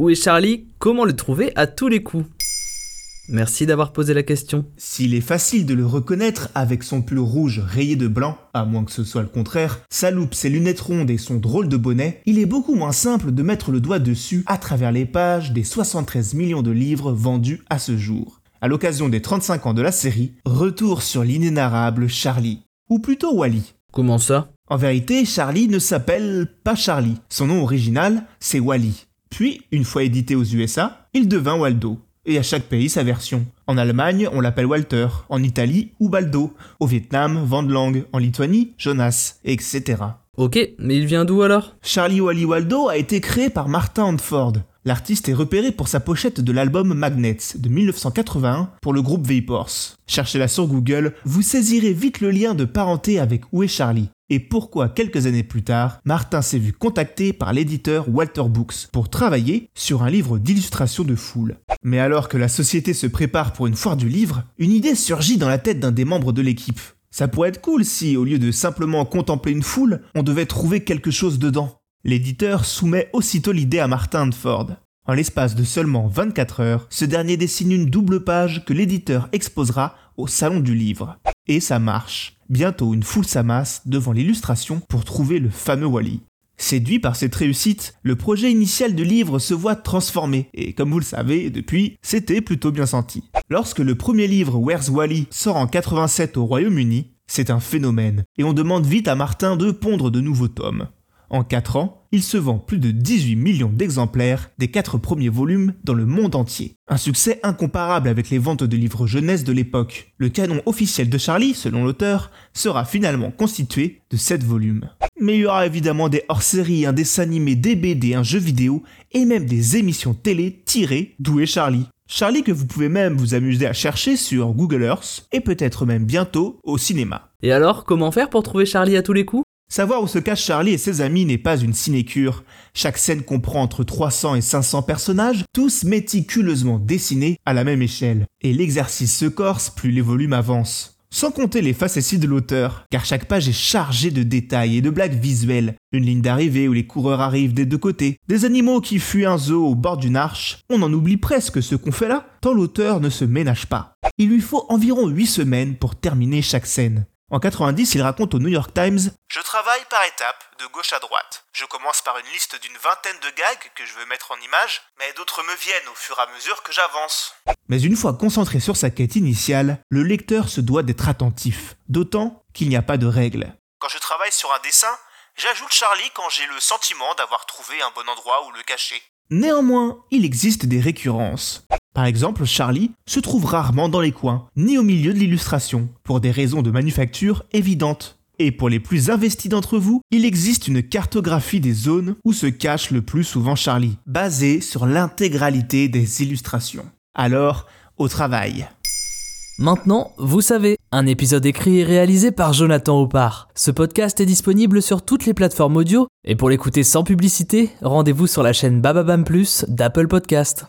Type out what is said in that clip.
Où est Charlie? Comment le trouver à tous les coups? Merci d'avoir posé la question. S'il est facile de le reconnaître avec son pull rouge rayé de blanc, à moins que ce soit le contraire, sa loupe, ses lunettes rondes et son drôle de bonnet, il est beaucoup moins simple de mettre le doigt dessus à travers les pages des 73 millions de livres vendus à ce jour. À l'occasion des 35 ans de la série, retour sur l'inénarrable Charlie. Ou plutôt Wally. Comment ça? En vérité, Charlie ne s'appelle pas Charlie. Son nom original, c'est Wally. Puis, une fois édité aux USA, il devint Waldo. Et à chaque pays sa version. En Allemagne, on l'appelle Walter, en Italie, Ubaldo, au Vietnam, Vandlang, en Lituanie, Jonas, etc. Ok, mais il vient d'où alors? Charlie Wally Waldo a été créé par Martin Handford. L'artiste est repéré pour sa pochette de l'album Magnets de 1981 pour le groupe Vapors. Cherchez-la sur Google, vous saisirez vite le lien de parenté avec Où est Charlie? Et pourquoi quelques années plus tard, Martin s'est vu contacté par l'éditeur Walter Books pour travailler sur un livre d'illustration de foule. Mais alors que la société se prépare pour une foire du livre, une idée surgit dans la tête d'un des membres de l'équipe. Ça pourrait être cool si, au lieu de simplement contempler une foule, on devait trouver quelque chose dedans. L'éditeur soumet aussitôt l'idée à Martin Ford. En l'espace de seulement 24 heures, ce dernier dessine une double page que l'éditeur exposera Salon du Livre. Et ça marche. Bientôt, une foule s'amasse devant l'illustration pour trouver le fameux Wally. Séduit par cette réussite, le projet initial du livre se voit transformé, et comme vous le savez, depuis, c'était plutôt bien senti. Lorsque le premier livre Where's Wally sort en 87 au Royaume-Uni, c'est un phénomène, et on demande vite à Martin de pondre de nouveaux tomes. En 4 ans, il se vend plus de 18 millions d'exemplaires des 4 premiers volumes dans le monde entier. Un succès incomparable avec les ventes de livres jeunesse de l'époque. Le canon officiel de Charlie, selon l'auteur, sera finalement constitué de 7 volumes. Mais il y aura évidemment des hors-séries, un dessin animé, des BD, un jeu vidéo et même des émissions télé tirées d'Où est Charlie. Charlie que vous pouvez même vous amuser à chercher sur Google Earth et peut-être même bientôt au cinéma. Et alors, comment faire pour trouver Charlie à tous les coups? Savoir où se cache Charlie et ses amis n'est pas une sinécure. Chaque scène comprend entre 300 et 500 personnages, tous méticuleusement dessinés à la même échelle. Et l'exercice se corse plus les volumes avancent. Sans compter les facéties de l'auteur, car chaque page est chargée de détails et de blagues visuelles. Une ligne d'arrivée où les coureurs arrivent des deux côtés, des animaux qui fuient un zoo au bord d'une arche. On en oublie presque ce qu'on fait là, tant l'auteur ne se ménage pas. Il lui faut environ 8 semaines pour terminer chaque scène. En 90, il raconte au New York Times Je travaille par étapes, de gauche à droite. Je commence par une liste d'une vingtaine de gags que je veux mettre en image, mais d'autres me viennent au fur et à mesure que j'avance. Mais une fois concentré sur sa quête initiale, le lecteur se doit d'être attentif, d'autant qu'il n'y a pas de règles. Quand je travaille sur un dessin, j'ajoute Charlie quand j'ai le sentiment d'avoir trouvé un bon endroit où le cacher. Néanmoins, il existe des récurrences. Par exemple, Charlie se trouve rarement dans les coins, ni au milieu de l'illustration, pour des raisons de manufacture évidentes. Et pour les plus investis d'entre vous, il existe une cartographie des zones où se cache le plus souvent Charlie, basée sur l'intégralité des illustrations. Alors, au travail. Maintenant, vous savez, un épisode écrit et réalisé par Jonathan Oppard. Ce podcast est disponible sur toutes les plateformes audio, et pour l'écouter sans publicité, rendez-vous sur la chaîne Bababam Plus d'Apple Podcast.